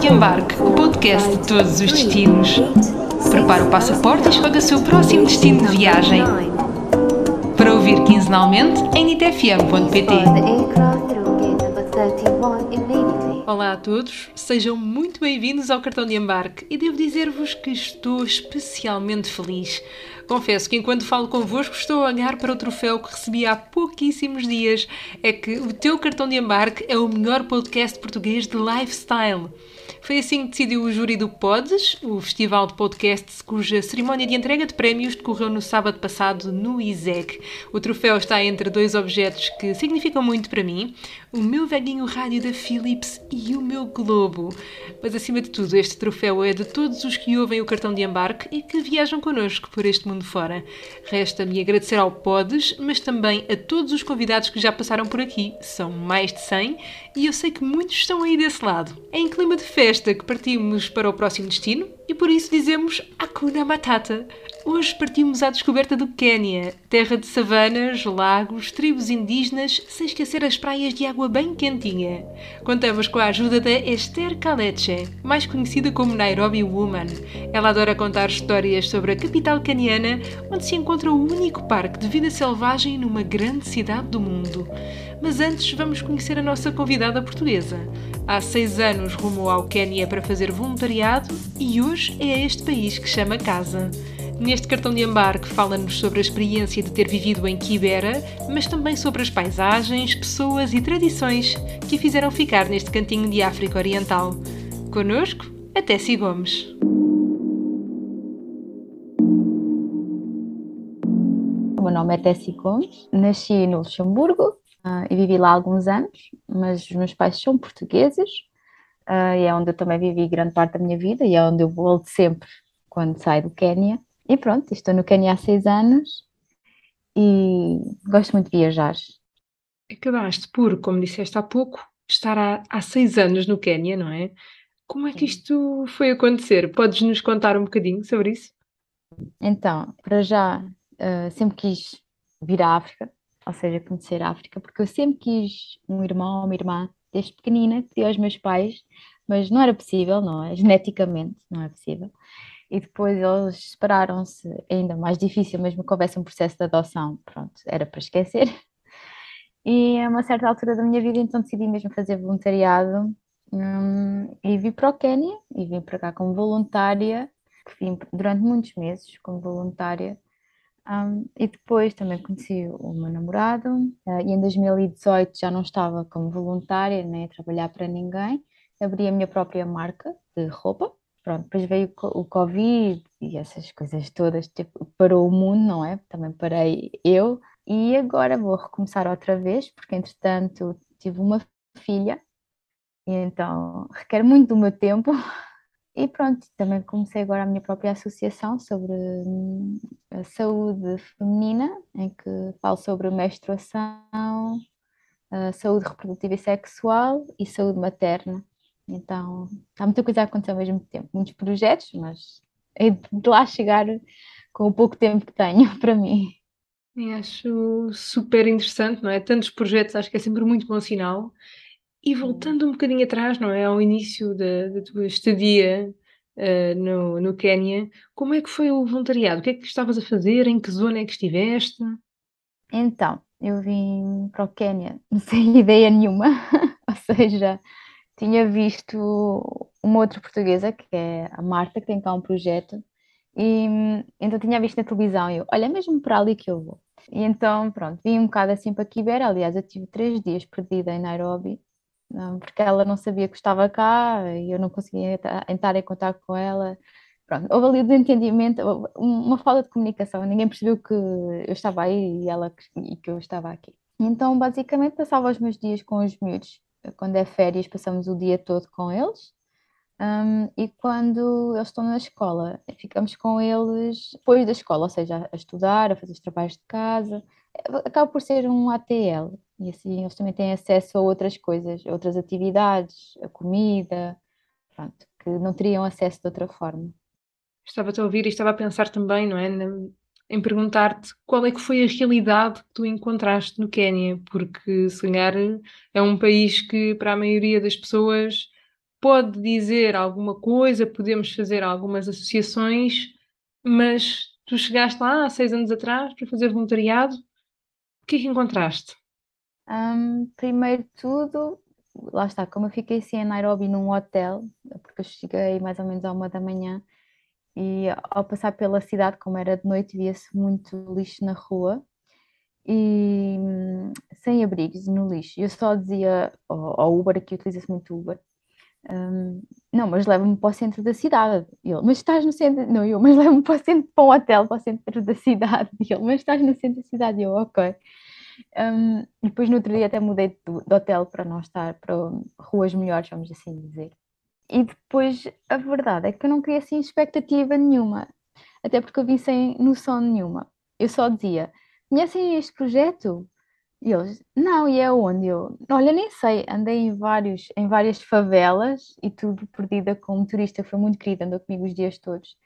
de Embarque, o podcast de todos os destinos. Prepare o passaporte e escolha o seu próximo destino de viagem. Para ouvir quinzenalmente em nitfm.pt. Olá a todos, sejam muito bem-vindos ao cartão de embarque e devo dizer-vos que estou especialmente feliz. Confesso que enquanto falo convosco estou a olhar para o troféu que recebi há pouquíssimos dias. É que o teu cartão de embarque é o melhor podcast português de lifestyle. Foi assim que decidiu o júri do Pods, o festival de podcasts cuja cerimónia de entrega de prémios decorreu no sábado passado no ISEG. O troféu está entre dois objetos que significam muito para mim: o meu velhinho rádio da Philips e o meu globo. Mas acima de tudo, este troféu é de todos os que ouvem o cartão de embarque e que viajam connosco por este mundo fora. Resta-me agradecer ao Pods, mas também a todos os convidados que já passaram por aqui. São mais de 100 e eu sei que muitos estão aí desse lado. É em clima de festa que partimos para o próximo destino e por isso dizemos Hakuna Matata. Hoje partimos à descoberta do Quênia, terra de savanas, lagos, tribos indígenas, sem esquecer as praias de água bem quentinha. Contamos com a ajuda da Esther Kaleche, mais conhecida como Nairobi Woman. Ela adora contar histórias sobre a capital caniana, onde se encontra o único parque de vida selvagem numa grande cidade do mundo. Mas antes vamos conhecer a nossa convidada portuguesa. Há seis anos rumou ao Quênia para fazer voluntariado e hoje é este país que chama casa. Neste cartão de embarque fala-nos sobre a experiência de ter vivido em Kibera, mas também sobre as paisagens, pessoas e tradições que a fizeram ficar neste cantinho de África Oriental. Conosco, a Tessie Gomes. O meu nome é Tessie Gomes, nasci no Luxemburgo uh, e vivi lá alguns anos, mas os meus pais são portugueses uh, e é onde eu também vivi grande parte da minha vida e é onde eu volto sempre quando saio do Quênia. E pronto, estou no Quênia há seis anos e gosto muito de viajar. Acabaste por, como disseste há pouco, estar há, há seis anos no Quênia, não é? Como é que isto foi acontecer? Podes nos contar um bocadinho sobre isso? Então, para já, uh, sempre quis vir à África, ou seja, conhecer a África, porque eu sempre quis um irmão ou uma irmã, desde pequenina, pedi aos meus pais, mas não era possível, não é? Geneticamente não é possível e depois eles separaram-se, ainda mais difícil, mesmo que houvesse um processo de adoção, pronto, era para esquecer. E a uma certa altura da minha vida, então decidi mesmo fazer voluntariado hum, e vim para o Quênia e vim para cá como voluntária, vim durante muitos meses como voluntária. Um, e depois também conheci o meu namorado uh, e em 2018 já não estava como voluntária nem a trabalhar para ninguém, abri a minha própria marca de roupa pronto, depois veio o Covid e essas coisas todas, tipo, parou o mundo, não é? Também parei eu, e agora vou recomeçar outra vez, porque entretanto tive uma filha, e então requer muito do meu tempo. E pronto, também comecei agora a minha própria associação sobre hum, a saúde feminina, em que falo sobre menstruação, saúde reprodutiva e sexual e saúde materna. Então, há muita coisa a acontecer ao mesmo tempo, muitos projetos, mas é de lá chegar com o pouco tempo que tenho para mim. E acho super interessante, não é? Tantos projetos, acho que é sempre muito bom sinal. E voltando um bocadinho atrás, não é? Ao início da, da tua estadia uh, no, no Quénia, como é que foi o voluntariado? O que é que estavas a fazer? Em que zona é que estiveste? Então, eu vim para o Quénia sem ideia nenhuma, ou seja, tinha visto uma outra portuguesa, que é a Marta, que tem cá um projeto, e então tinha visto na televisão e eu, olha, é mesmo para ali que eu vou. E então, pronto, vim um bocado assim para Kibera, aliás, eu tive três dias perdida em Nairobi, porque ela não sabia que estava cá e eu não conseguia entrar em contato com ela. Pronto, houve ali desentendimento, uma falta de comunicação, ninguém percebeu que eu estava aí e ela e que eu estava aqui. Então, basicamente, passava os meus dias com os miúdos quando é férias, passamos o dia todo com eles. Um, e quando eles estão na escola, ficamos com eles depois da escola, ou seja, a estudar, a fazer os trabalhos de casa. Acaba por ser um ATL, e assim eles também têm acesso a outras coisas, outras atividades, a comida, pronto, que não teriam acesso de outra forma. Estava-te a ouvir e estava a pensar também, não é? em perguntar-te qual é que foi a realidade que tu encontraste no Quénia, porque se calhar é um país que para a maioria das pessoas pode dizer alguma coisa, podemos fazer algumas associações, mas tu chegaste lá há seis anos atrás para fazer voluntariado. O que é que encontraste? Um, primeiro de tudo, lá está, como eu fiquei assim em Nairobi num hotel, porque eu cheguei mais ou menos à uma da manhã, e ao passar pela cidade, como era de noite, via-se muito lixo na rua e hum, sem abrigos no lixo. Eu só dizia ao, Uber, aqui utiliza-se muito Uber, um, não, mas leva-me para o centro da cidade. E ele, mas estás no centro? Não, eu, mas leva-me para o centro, para um hotel, para o centro da cidade. E ele, mas estás no centro da cidade? E eu, ok. Um, depois no outro dia até mudei de, de, hotel para não estar para ruas melhores, vamos assim dizer. E depois a verdade é que eu não queria assim expectativa nenhuma, até porque eu vim sem noção nenhuma. Eu só dizia: conhecem este projeto? E eles, não, e é onde? Eu, olha, nem sei, andei em, vários, em várias favelas e tudo perdida com um motorista que foi muito querido, andou comigo os dias todos.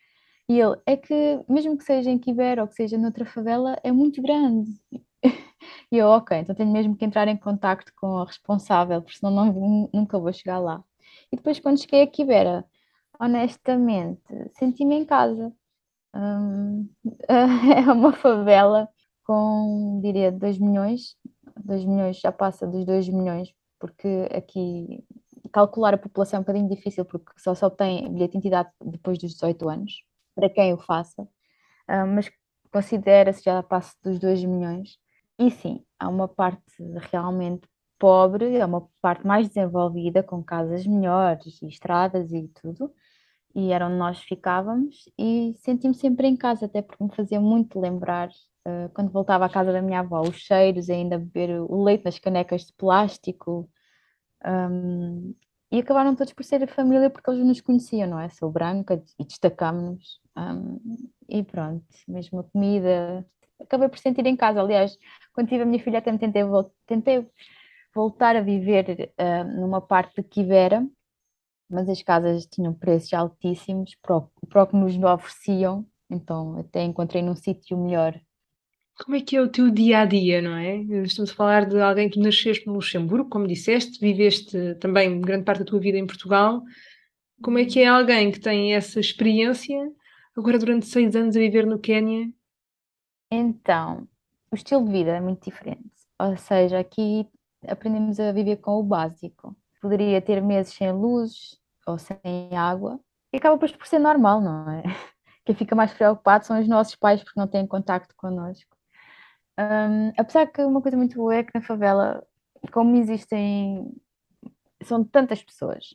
E ele, é que mesmo que seja em Quibera ou que seja noutra favela, é muito grande. E eu, ok, então tenho mesmo que entrar em contacto com a responsável, porque senão não, nunca vou chegar lá. E depois, quando cheguei a Quibera, honestamente, senti-me em casa. Hum, é uma favela com, diria, 2 milhões. 2 milhões já passa dos 2 milhões, porque aqui calcular a população é um bocadinho difícil, porque só se obtém bilhete de identidade depois dos 18 anos, para quem o faça. Hum, mas considera-se já passa dos 2 milhões. E sim, há uma parte realmente pobre, é uma parte mais desenvolvida, com casas melhores e estradas e tudo, e era onde nós ficávamos, e senti-me sempre em casa, até porque me fazia muito lembrar, uh, quando voltava à casa da minha avó, os cheiros, ainda beber o leite nas canecas de plástico, um, e acabaram todos por ser a família porque eles nos conheciam, não é? Sou branca e destacámos-nos, um, e pronto, mesmo a comida, acabei por sentir em casa, aliás quando tive a minha filha, até me tentei, tentei voltar a viver uh, numa parte de Quivera, mas as casas tinham preços altíssimos para o, para o que nos ofereciam, então até encontrei num sítio melhor. Como é que é o teu dia a dia, não é? Estamos a falar de alguém que nasceste no Luxemburgo, como disseste, viveste também grande parte da tua vida em Portugal. Como é que é alguém que tem essa experiência agora durante seis anos a viver no Quénia? Então, o estilo de vida é muito diferente. Ou seja, aqui aprendemos a viver com o básico. Poderia ter meses sem luz ou sem água e acaba por ser normal, não é? Quem fica mais preocupado são os nossos pais porque não têm contacto connosco. Um, apesar que uma coisa muito boa é que na favela, como existem, são tantas pessoas,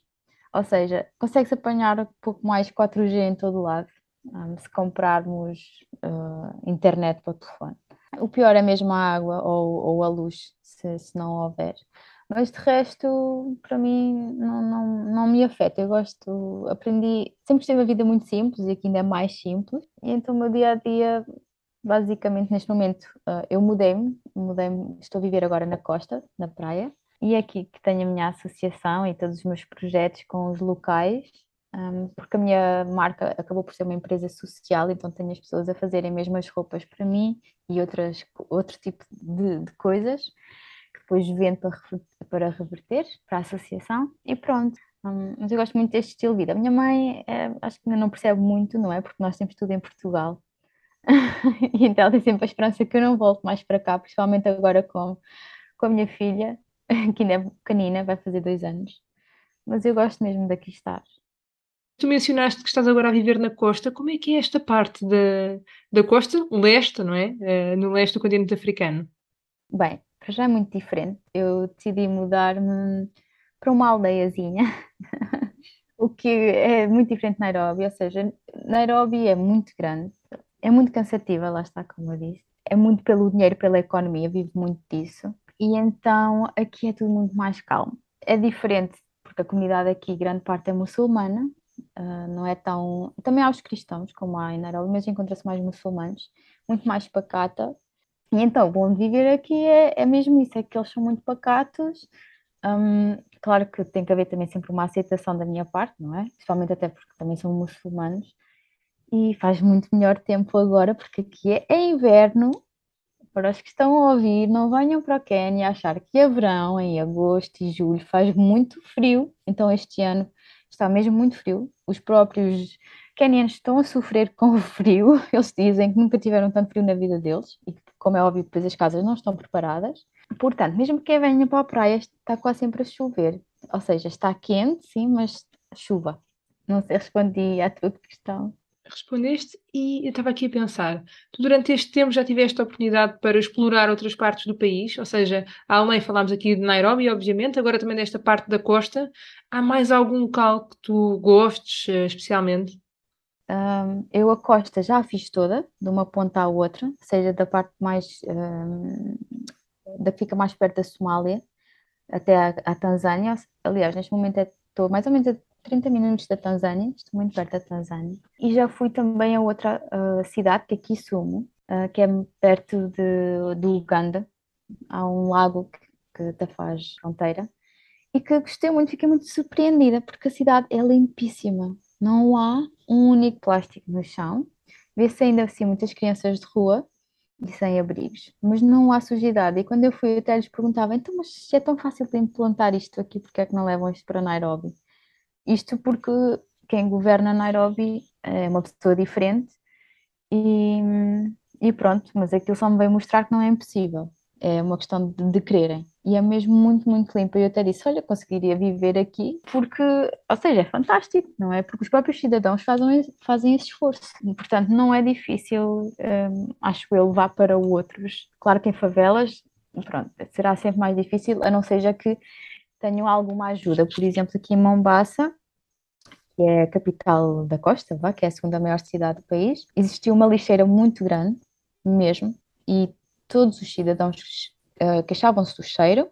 ou seja, consegue-se apanhar um pouco mais 4G em todo lado, um, se comprarmos uh, internet para o telefone. O pior é mesmo a água ou, ou a luz, se, se não houver. Mas de resto, para mim, não, não, não me afeta. Eu gosto, aprendi, sempre tive a vida muito simples e aqui ainda é mais simples. E então o meu dia a dia, basicamente neste momento, uh, eu mudei-me, mudei-me, estou a viver agora na costa, na praia. E é aqui que tenho a minha associação e todos os meus projetos com os locais um, porque a minha marca acabou por ser uma empresa social, então tenho as pessoas a fazerem mesmo as roupas para mim e outras, outro tipo de, de coisas que depois vendo para, para reverter para a associação e pronto. Um, mas eu gosto muito deste estilo de vida. A minha mãe é, acho que ainda não percebe muito, não é? Porque nós temos tudo em Portugal. e então tem sempre a esperança que eu não volte mais para cá, principalmente agora com, com a minha filha, que ainda é pequenina, vai fazer dois anos. Mas eu gosto mesmo daqui estar. Tu mencionaste que estás agora a viver na costa. Como é que é esta parte da, da costa, o leste, não é? Uh, no leste do continente africano? Bem, já é muito diferente. Eu decidi mudar-me para uma aldeiazinha, o que é muito diferente de Nairobi. Ou seja, Nairobi é muito grande, é muito cansativa, lá está, como eu disse. É muito pelo dinheiro, pela economia, vivo muito disso. E então aqui é tudo muito mais calmo. É diferente porque a comunidade aqui, grande parte é muçulmana, Uh, não é tão. Também há os cristãos, como há em Nairobi, mas encontra-se mais muçulmanos, muito mais pacata. E então, bom de viver aqui é, é mesmo isso: é que eles são muito pacatos. Um, claro que tem que haver também sempre uma aceitação da minha parte, não é? Principalmente até porque também são muçulmanos. E faz muito melhor tempo agora, porque aqui é, é inverno. Para os que estão a ouvir, não venham para o Quênia achar que é verão, em agosto e julho faz muito frio. Então, este ano está mesmo muito frio. Os próprios Kenyans estão a sofrer com o frio. Eles dizem que nunca tiveram tanto frio na vida deles e que, como é óbvio, depois as casas não estão preparadas. Portanto, mesmo que venha para a praia está quase sempre a chover. Ou seja, está quente, sim, mas chuva. Não sei, respondi à tua questão. Respondeste e eu estava aqui a pensar, tu durante este tempo já tiveste a oportunidade para explorar outras partes do país, ou seja, a Além falámos aqui de Nairobi, obviamente, agora também desta parte da costa. Há mais algum local que tu gostes eh, especialmente? Um, eu a costa já a fiz toda, de uma ponta à outra, seja da parte mais um, da que fica mais perto da Somália até à, à Tanzânia. Aliás, neste momento estou mais ou menos a 30 minutos da Tanzânia, estou muito perto da Tanzânia. E já fui também a outra uh, cidade, que é Kisumu, uh, que é perto de, de Uganda. Há um lago que, que faz fronteira. E que gostei muito, fiquei muito surpreendida, porque a cidade é limpíssima. Não há um único plástico no chão. Vê-se ainda assim muitas crianças de rua e sem abrigos, mas não há sujidade. E quando eu fui, até lhes perguntava: então, mas é tão fácil de implantar isto aqui, porque é que não levam isto para Nairobi? Isto porque quem governa Nairobi é uma pessoa diferente e, e pronto, mas aquilo só me veio mostrar que não é impossível. É uma questão de, de quererem. E é mesmo muito, muito limpo. Eu até disse: Olha, conseguiria viver aqui, porque, ou seja, é fantástico, não é? Porque os próprios cidadãos fazem, fazem esse esforço. E, portanto, não é difícil, hum, acho eu, levar para outros. Claro que em favelas, pronto, será sempre mais difícil, a não seja que tenham alguma ajuda. Por exemplo, aqui em Mombasa, que é a capital da costa, vá, que é a segunda maior cidade do país, existiu uma lixeira muito grande, mesmo, e todos os cidadãos uh, queixavam-se do cheiro.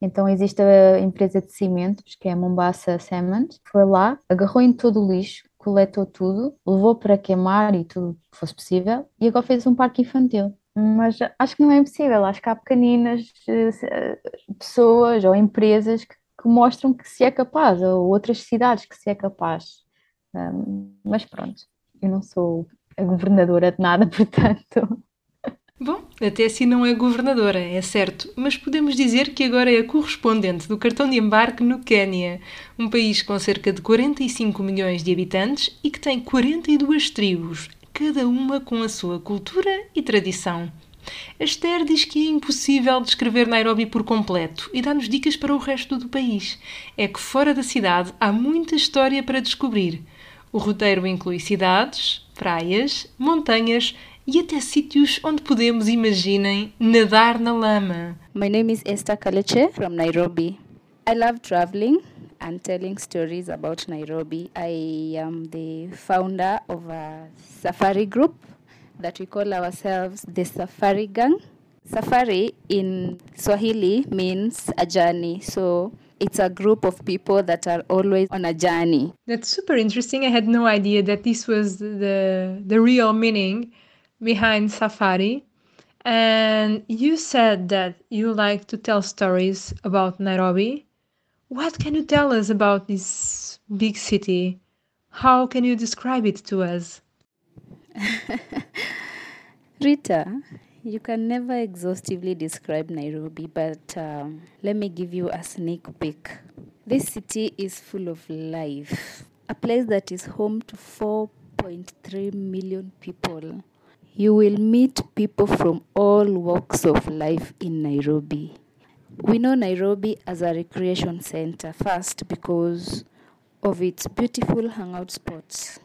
Então existe a empresa de cimentos, que é a Mombasa Cement, foi lá, agarrou em todo o lixo, coletou tudo, levou para queimar e tudo que fosse possível, e agora fez um parque infantil mas acho que não é impossível. Acho que há pequeninas eh, pessoas ou empresas que, que, mostram que se é capaz, ou outras cidades que se é capaz. Um, mas pronto, eu não sou a governadora de nada, portanto. Bom, até assim não é governadora, é certo, mas podemos dizer que agora é a correspondente do cartão de embarque no Quênia, um país com cerca de 45 milhões de habitantes e que tem 42 tribos, cada uma com a sua cultura e tradição. A Esther diz que é impossível descrever Nairobi por completo e dá-nos dicas para o resto do país. É que fora da cidade há muita história para descobrir. O roteiro inclui cidades, praias, montanhas e até sítios onde podemos, imaginem, nadar na lama. My name is Esther Kaleche from Nairobi. I love traveling. and telling stories about Nairobi. I am the founder of a safari group that we call ourselves the Safari Gang. Safari in Swahili means a journey. So it's a group of people that are always on a journey. That's super interesting. I had no idea that this was the the real meaning behind safari. And you said that you like to tell stories about Nairobi. What can you tell us about this big city? How can you describe it to us? Rita, you can never exhaustively describe Nairobi, but um, let me give you a sneak peek. This city is full of life, a place that is home to 4.3 million people. You will meet people from all walks of life in Nairobi. We know Nairobi as a recreation center first because of its beautiful hangout spots,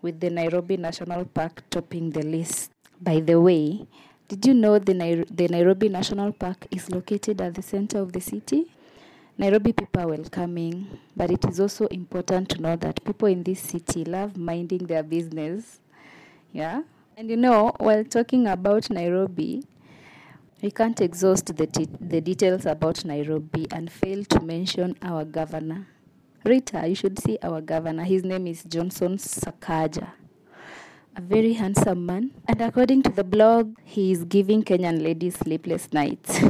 with the Nairobi National Park topping the list. By the way, did you know the, Nai- the Nairobi National Park is located at the center of the city? Nairobi people are welcoming, but it is also important to know that people in this city love minding their business. Yeah? And you know, while talking about Nairobi, we can't exhaust the, t- the details about Nairobi and fail to mention our governor. Rita, you should see our governor. His name is Johnson Sakaja. A very handsome man. And according to the blog, he is giving Kenyan ladies sleepless nights.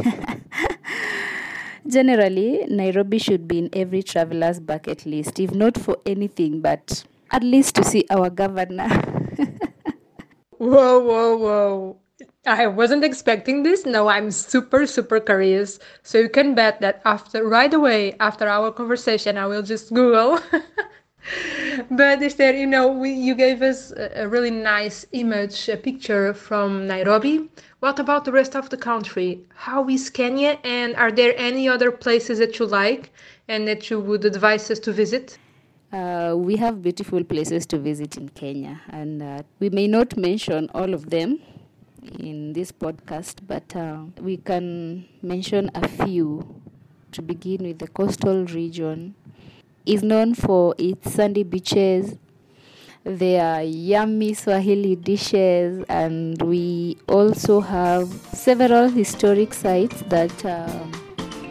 Generally, Nairobi should be in every traveler's bucket list, if not for anything, but at least to see our governor. whoa, whoa, whoa. I wasn't expecting this. No, I'm super, super curious. So you can bet that after right away after our conversation, I will just Google but Esther, you know, we, you gave us a, a really nice image, a picture from Nairobi. What about the rest of the country? How is Kenya, and are there any other places that you like and that you would advise us to visit? Uh, we have beautiful places to visit in Kenya, and uh, we may not mention all of them in this podcast, but uh, we can mention a few. To begin with, the coastal region is known for its sandy beaches. There are yummy Swahili dishes, and we also have several historic sites that uh,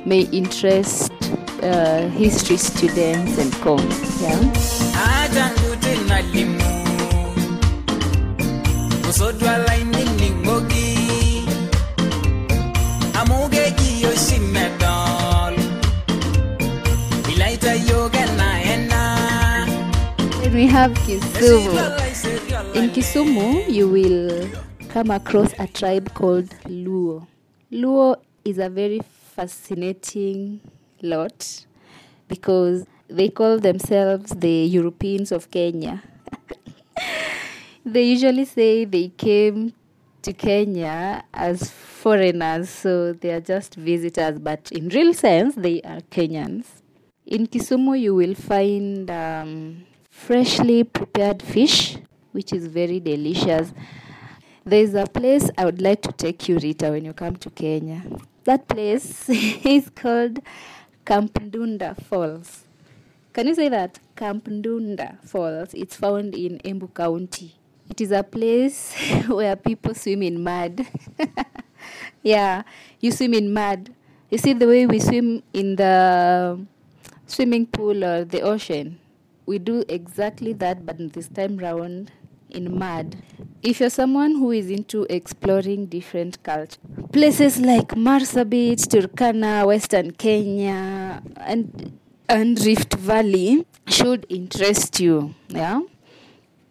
may interest uh, history students and com. Yeah. Then we have Kisumu. In Kisumu, you will come across a tribe called Luo. Luo is a very fascinating lot because they call themselves the Europeans of Kenya. they usually say they came to Kenya as foreigners, so they are just visitors, but in real sense, they are Kenyans. In Kisumu, you will find um, freshly prepared fish, which is very delicious. There's a place I would like to take you, Rita, when you come to Kenya. That place is called Camp Ndunda Falls. Can you say that? Camp Ndunda Falls. It's found in Embu County. It is a place where people swim in mud. yeah, you swim in mud. You see the way we swim in the swimming pool or the ocean? We do exactly that, but this time round in mud. If you're someone who is into exploring different cultures, places like Marsabit, Turkana, Western Kenya, and and Rift Valley should interest you. Yeah.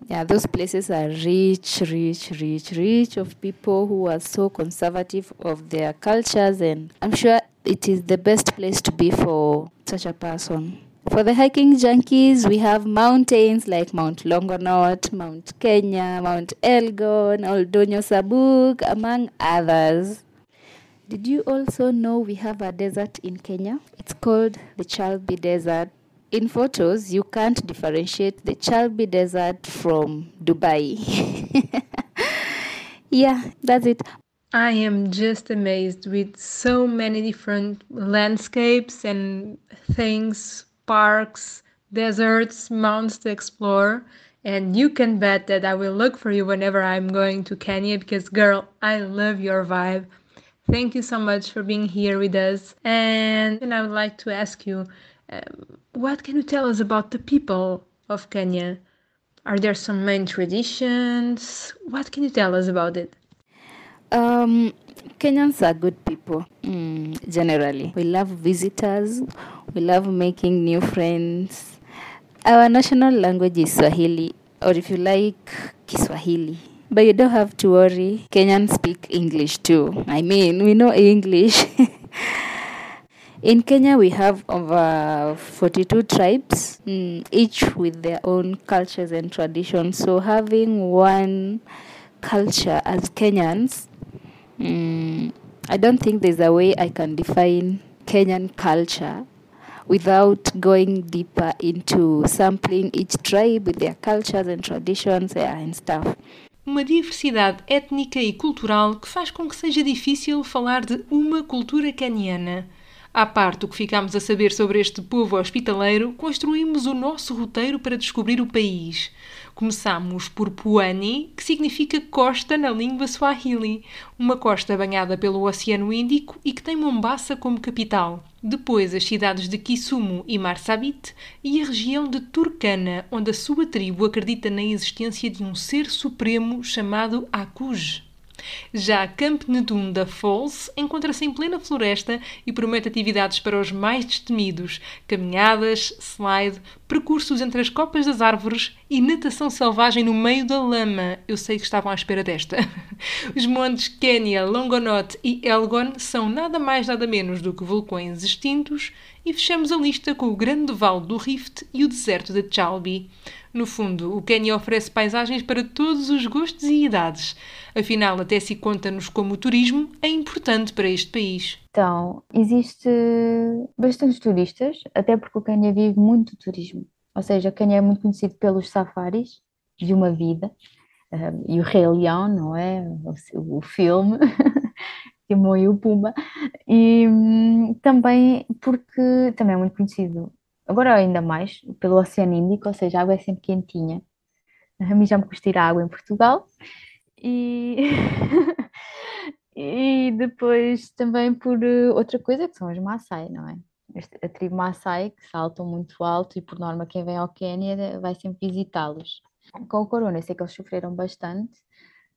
Yeah, those places are rich, rich, rich, rich of people who are so conservative of their cultures, and I'm sure it is the best place to be for such a person. For the hiking junkies, we have mountains like Mount Longonot, Mount Kenya, Mount Elgon, Oldonyo Sabuk, among others. Did you also know we have a desert in Kenya? It's called the Chalbi Desert. In photos, you can't differentiate the Chalbi Desert from Dubai. yeah, that's it. I am just amazed with so many different landscapes and things, parks, deserts, mountains to explore. And you can bet that I will look for you whenever I'm going to Kenya because, girl, I love your vibe. Thank you so much for being here with us. And, and I would like to ask you um, what can you tell us about the people of Kenya? Are there some main traditions? What can you tell us about it? Um, Kenyans are good people, mm, generally. We love visitors, we love making new friends. Our national language is Swahili, or if you like, Kiswahili. But you don't have to worry, Kenyans speak English too. I mean, we know English. In Kenya, we have over 42 tribes, mm, each with their own cultures and traditions. So, having one culture as Kenyans, mm, I don't think there's a way I can define Kenyan culture without going deeper into sampling each tribe with their cultures and traditions and stuff. Uma diversidade étnica e cultural que faz com que seja difícil falar de uma cultura caniana. À parte do que ficámos a saber sobre este povo hospitaleiro, construímos o nosso roteiro para descobrir o país. Começámos por Puani, que significa costa na língua Swahili, uma costa banhada pelo Oceano Índico e que tem Mombasa como capital. Depois as cidades de Kisumu e Marsabit e a região de Turkana, onde a sua tribo acredita na existência de um ser supremo chamado Akuj. Já Camp Nedunda Falls encontra-se em plena floresta e promete atividades para os mais destemidos: caminhadas, slide, percursos entre as copas das árvores e natação selvagem no meio da lama. Eu sei que estavam à espera desta. Os montes Kenya, Longonot e Elgon são nada mais nada menos do que vulcões extintos e fechamos a lista com o grande vale do Rift e o deserto de Chalbi. No fundo, o Quênia oferece paisagens para todos os gostos e idades. Afinal, até se conta-nos como o turismo é importante para este país. Então, existe bastantes turistas, até porque o Quênia vive muito turismo. Ou seja, Quênia é muito conhecido pelos safaris de uma vida. Uh, e o Rei Leão, não é? O, o filme, Timão e o Pumba. E um, também porque também é muito conhecido agora ainda mais, pelo Oceano Índico, ou seja, a água é sempre quentinha. A mim já me custa ir à água em Portugal. E, e depois também por eh, outra coisa que são os Maasai, não é? A tribo Maasai que saltam muito alto e por norma quem vem ao Quênia vai sempre visitá-los. Com o corona, eu sei que eles sofreram bastante,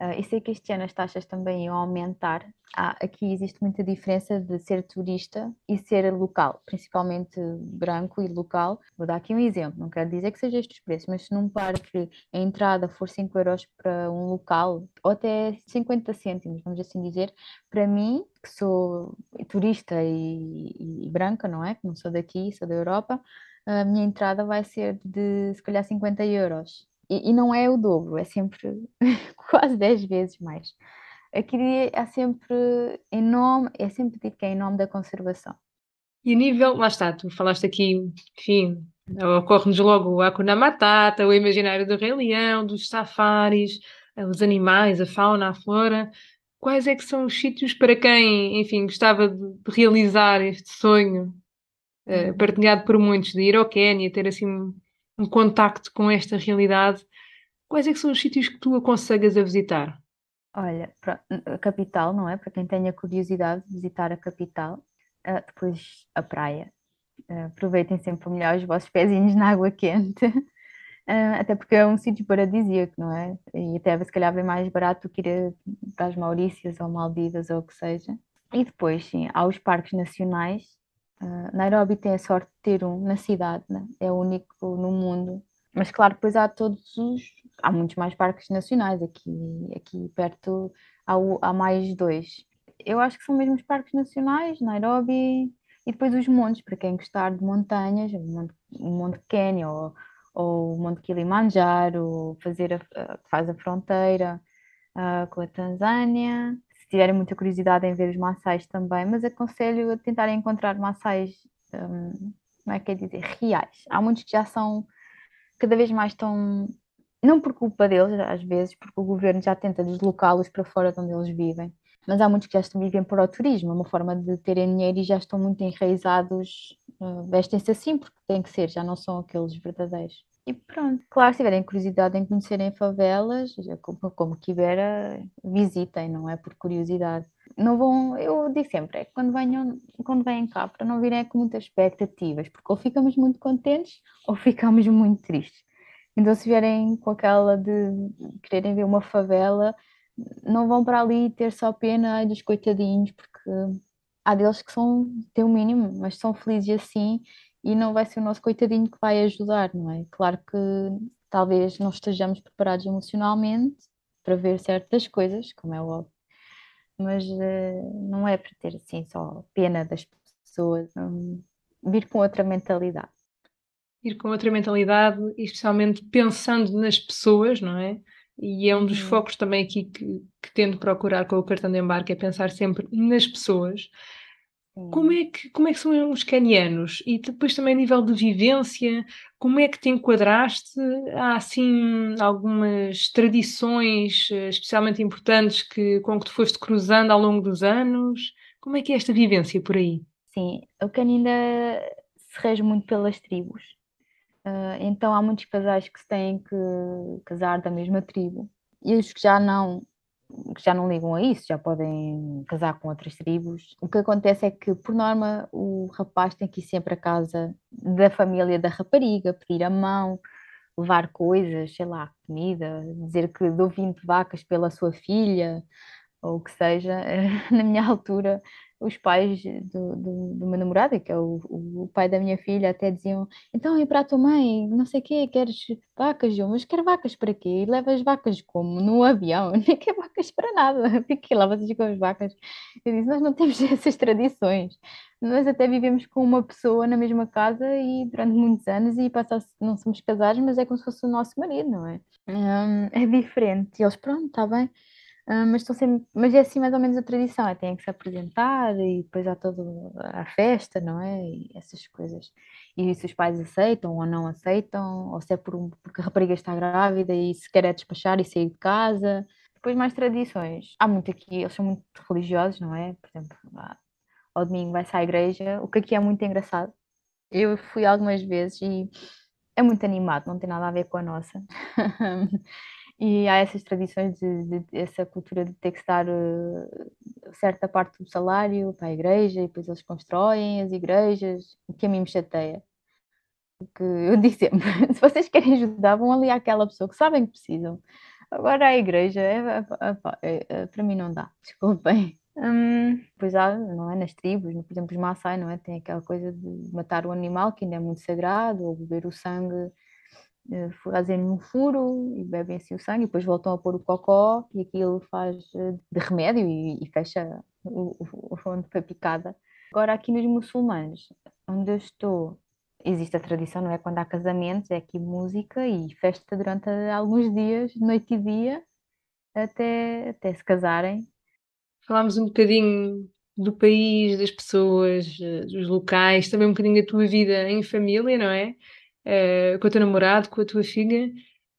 Uh, e sei que este ano as taxas também iam aumentar. Ah, aqui existe muita diferença de ser turista e ser local, principalmente branco e local. Vou dar aqui um exemplo, não quero dizer que seja estes preços, mas se num parque a entrada for 5 euros para um local, ou até 50 cêntimos, vamos assim dizer, para mim, que sou turista e, e branca, não é? Que não sou daqui, sou da Europa, a minha entrada vai ser de se calhar 50 euros e, e não é o dobro, é sempre quase 10 vezes mais. Aqui é sempre em nome, é sempre dito que é em nome da conservação. E a nível, lá está, tu falaste aqui, enfim, ocorre-nos logo o Hakuna Matata, o imaginário do Rei Leão, dos safaris, os animais, a fauna, a flora. Quais é que são os sítios para quem, enfim, gostava de realizar este sonho, uh, partilhado por muitos, de ir ao Quénia, ter assim um contacto com esta realidade, quais é são os sítios que tu aconselhas a visitar? Olha, a capital, não é? Para quem tenha curiosidade de visitar a capital, uh, depois a praia. Uh, aproveitem sempre melhor os vossos pezinhos na água quente, uh, até porque é um sítio paradisíaco, não é? E até se calhar bem mais barato do que ir para as Maurícias ou Maldivas ou o que seja. E depois, sim, há os parques nacionais, Uh, Nairobi tem a sorte de ter um na cidade, né? é o único no mundo. Mas claro, depois há todos os. Há muitos mais parques nacionais, aqui, aqui perto há, há mais dois. Eu acho que são mesmo os parques nacionais, Nairobi, e depois os montes, para quem gostar de montanhas, o Monte, o Monte Kenya ou, ou o Monte Kilimanjaro, fazer a, faz a fronteira uh, com a Tanzânia tiverem muita curiosidade em ver os maçais também, mas aconselho a tentarem encontrar maçais, um, como é que é dizer, reais. Há muitos que já são, cada vez mais estão, não por culpa deles, às vezes, porque o governo já tenta deslocá-los para fora de onde eles vivem, mas há muitos que já estão vivem para o turismo, é uma forma de terem dinheiro e já estão muito enraizados, uh, vestem-se assim porque tem que ser, já não são aqueles verdadeiros. E pronto, claro, se tiverem curiosidade em conhecerem favelas, como, como visitem, não é por curiosidade. Não vão, eu digo sempre, é quando venham, quando vêm cá, para não virem com muitas expectativas, porque ou ficamos muito contentes ou ficamos muito tristes. Então, se vierem com aquela de quererem ver uma favela, não vão para ali ter só pena ai, dos coitadinhos, porque há deles que são, têm o mínimo, mas são felizes assim e não vai ser o nosso coitadinho que vai ajudar, não é? Claro que talvez não estejamos preparados emocionalmente para ver certas coisas, como é óbvio, mas uh, não é para ter assim só pena das pessoas, um, vir com outra mentalidade. Ir com outra mentalidade, especialmente pensando nas pessoas, não é? E é um dos focos também aqui que, que tento procurar com o cartão de embarque, é pensar sempre nas pessoas como é, que, como é que são os canianos? E depois também a nível de vivência, como é que te enquadraste? Há assim algumas tradições eh, especialmente importantes que, com que tu foste cruzando ao longo dos anos? Como é que é esta vivência por aí? Sim, o Canindé se rege muito pelas tribos. Uh, então há muitos casais que se têm que casar da mesma tribo. E os que já não que já não ligam a isso, já podem casar com outras tribos. O que acontece é que, por norma, o rapaz tem que ir sempre à casa da família da rapariga, pedir a mão, levar coisas, sei lá, comida, dizer que dou 20 vacas pela sua filha, ou o que seja. Na minha altura os pais do, do, do meu namorado, que é o, o, pai da minha filha, até diziam: Então, e para a tua mãe, não sei o quê, queres vacas? Eu, mas quero vacas para quê? E levas vacas como? No avião? Nem quer vacas para nada. Fiquei lá, vocês com as vacas. Eu disse: Nós não temos essas tradições. Nós até vivemos com uma pessoa na mesma casa e durante muitos anos e passar não somos casados, mas é como se fosse o nosso marido, não é? Hum, é diferente. E eles, pronto, está bem. Uh, mas, estão sempre, mas é assim mais ou menos a tradição, é, que se apresentar e depois há toda a festa, não é? E essas coisas. E se os pais aceitam ou não aceitam, ou se é por um, porque a rapariga está grávida e se quer é despachar e sair de casa. Depois mais tradições. Há muito aqui, eles são muito religiosos, não é? Por exemplo, ao domingo vai-se à igreja, o que aqui é muito engraçado. Eu fui algumas vezes e é muito animado, não tem nada a ver com a nossa. E há essas tradições de, de, essa cultura de ter que dar uh, certa parte do salário para a igreja e depois eles constroem as igrejas, o que a mim me chateia. Porque eu digo sempre, se vocês querem ajudar, vão ali àquela pessoa que sabem que precisam. Agora a igreja, é, é, é, é para mim não dá, desculpem. Hum, pois há, não é? Nas tribos, por exemplo, os Maasai, não é? Tem aquela coisa de matar o animal que ainda é muito sagrado, ou beber o sangue eh, fazem um furo e bebem assim o sangue e depois voltam a pôr o cocó e aquilo faz eh, de remédio e, e fecha o, o, onde foi picada. Agora aqui nos muçulmanos, onde eu estou, existe a tradição, não é? Quando há casamentos, é aqui música e festa durante alguns dias, noite e dia, até, até se casarem. Falámos um bocadinho do país, das pessoas, eh, dos locais, também um bocadinho da tua vida em família, não é? Uh, com o teu namorado, com a tua filha,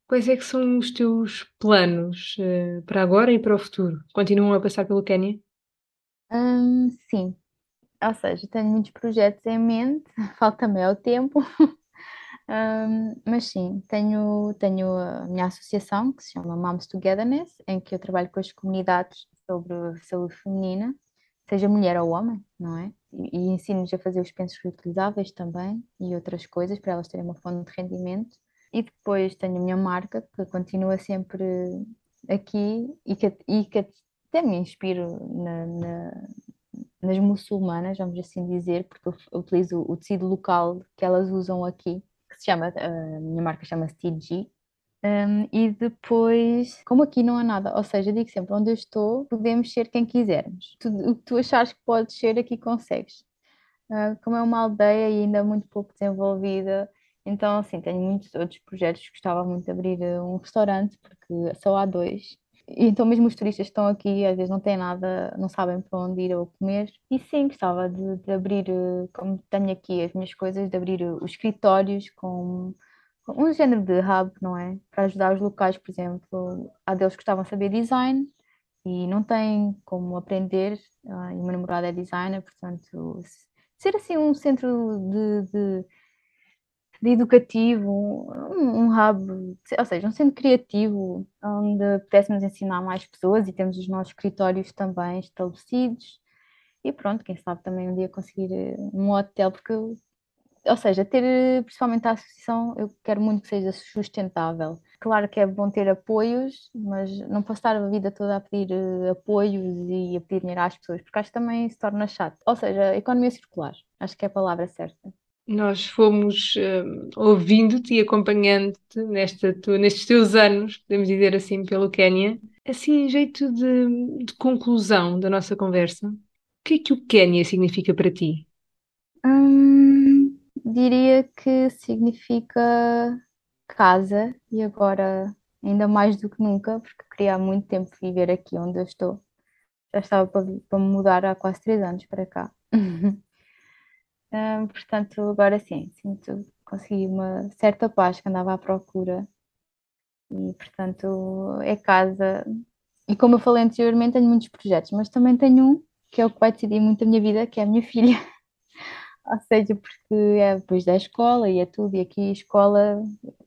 quais é que são os teus planos uh, para agora e para o futuro? Continuam a passar pelo Quénia? Hum, sim, ou seja, tenho muitos projetos em mente, falta-me o tempo, um, mas sim, tenho, tenho a minha associação que se chama Moms Togetherness, em que eu trabalho com as comunidades sobre saúde feminina, seja mulher ou homem, não é? e, ensino-lhes a fazer os pensos reutilizáveis também e outras coisas para elas terem uma fonte de rendimento. E depois tenho a minha marca, que continua sempre aqui e que, e que até me inspiro na, na, nas muçulmanas, vamos assim dizer, porque eu utilizo o tecido local que elas usam aqui, que se chama, a minha marca chama-se TG, um, e depois, como aqui não há nada, ou seja, digo sempre, onde eu estou, podemos ser quem quisermos. o que tu achares que podes ser, aqui consegues. Uh, como é uma aldeia e ainda muito pouco desenvolvida, então, assim, tenho muitos outros projetos. Gostava muito de abrir uh, um restaurante, porque só há dois. E então, mesmo os turistas estão aqui, às vezes não têm nada, não sabem para onde ir ou comer. E sim, gostava de, de abrir, uh, como tenho aqui as minhas coisas, de abrir uh, os escritórios com um género de hub, não é? Para ajudar os locais, por exemplo, há deles que gostavam de saber design e não têm como aprender, uh, e o meu namorado é designer, portanto, ser assim um centro de, de, de educativo, um, um, hub, ou seja, um centro criativo onde pudéssemos ensinar mais pessoas e temos os nossos escritórios também estabelecidos. E pronto, quem sabe também um dia conseguir um hotel, porque ou seja, ter principalmente a associação, eu quero muito que seja sustentável. Claro que é bom ter apoios, mas não posso estar a vida toda a pedir uh, apoios e a pedir dinheiro às pessoas, porque acho que também se torna chato. Ou seja, economia circular, acho que é a palavra certa. Nós fomos uh, ouvindo-te e acompanhando-te nestes teus anos, podemos dizer assim, pelo Quénia. Assim, em jeito de, de conclusão da nossa conversa, o que é que o Quénia significa para ti? Hum diria que significa casa e agora ainda mais do que nunca, porque queria há muito tempo viver aqui onde eu estou. Já estava para, me mudar há quase três anos para cá. um, portanto, agora sim, sinto consegui uma certa paz que andava à procura e, portanto, é casa. E como eu falei anteriormente, tenho muitos projetos, mas também tenho um que é o que vai decidir muito a minha vida, que é a minha filha. Ou seja, porque é depois da escola e é tudo, e aqui a escola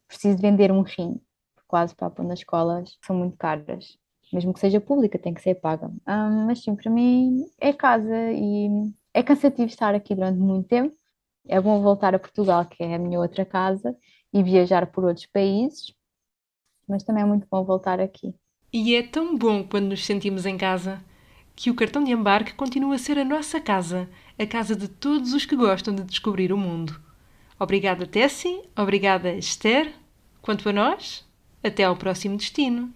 preciso vender um rim, quase para pôr nas escolas, são muito caras. Mesmo que seja pública, tem que ser paga. Um, mas sim, para mim é casa e é cansativo estar aqui durante muito tempo. É bom voltar a Portugal, que é a minha outra casa, e viajar por outros países, mas também é muito bom voltar aqui. E é tão bom quando nos sentimos em casa que o cartão de embarque continua a ser a nossa casa, a casa de todos os que gostam de descobrir o mundo. Obrigada, Tessie. Obrigada, Esther. Quanto a nós, até ao próximo destino.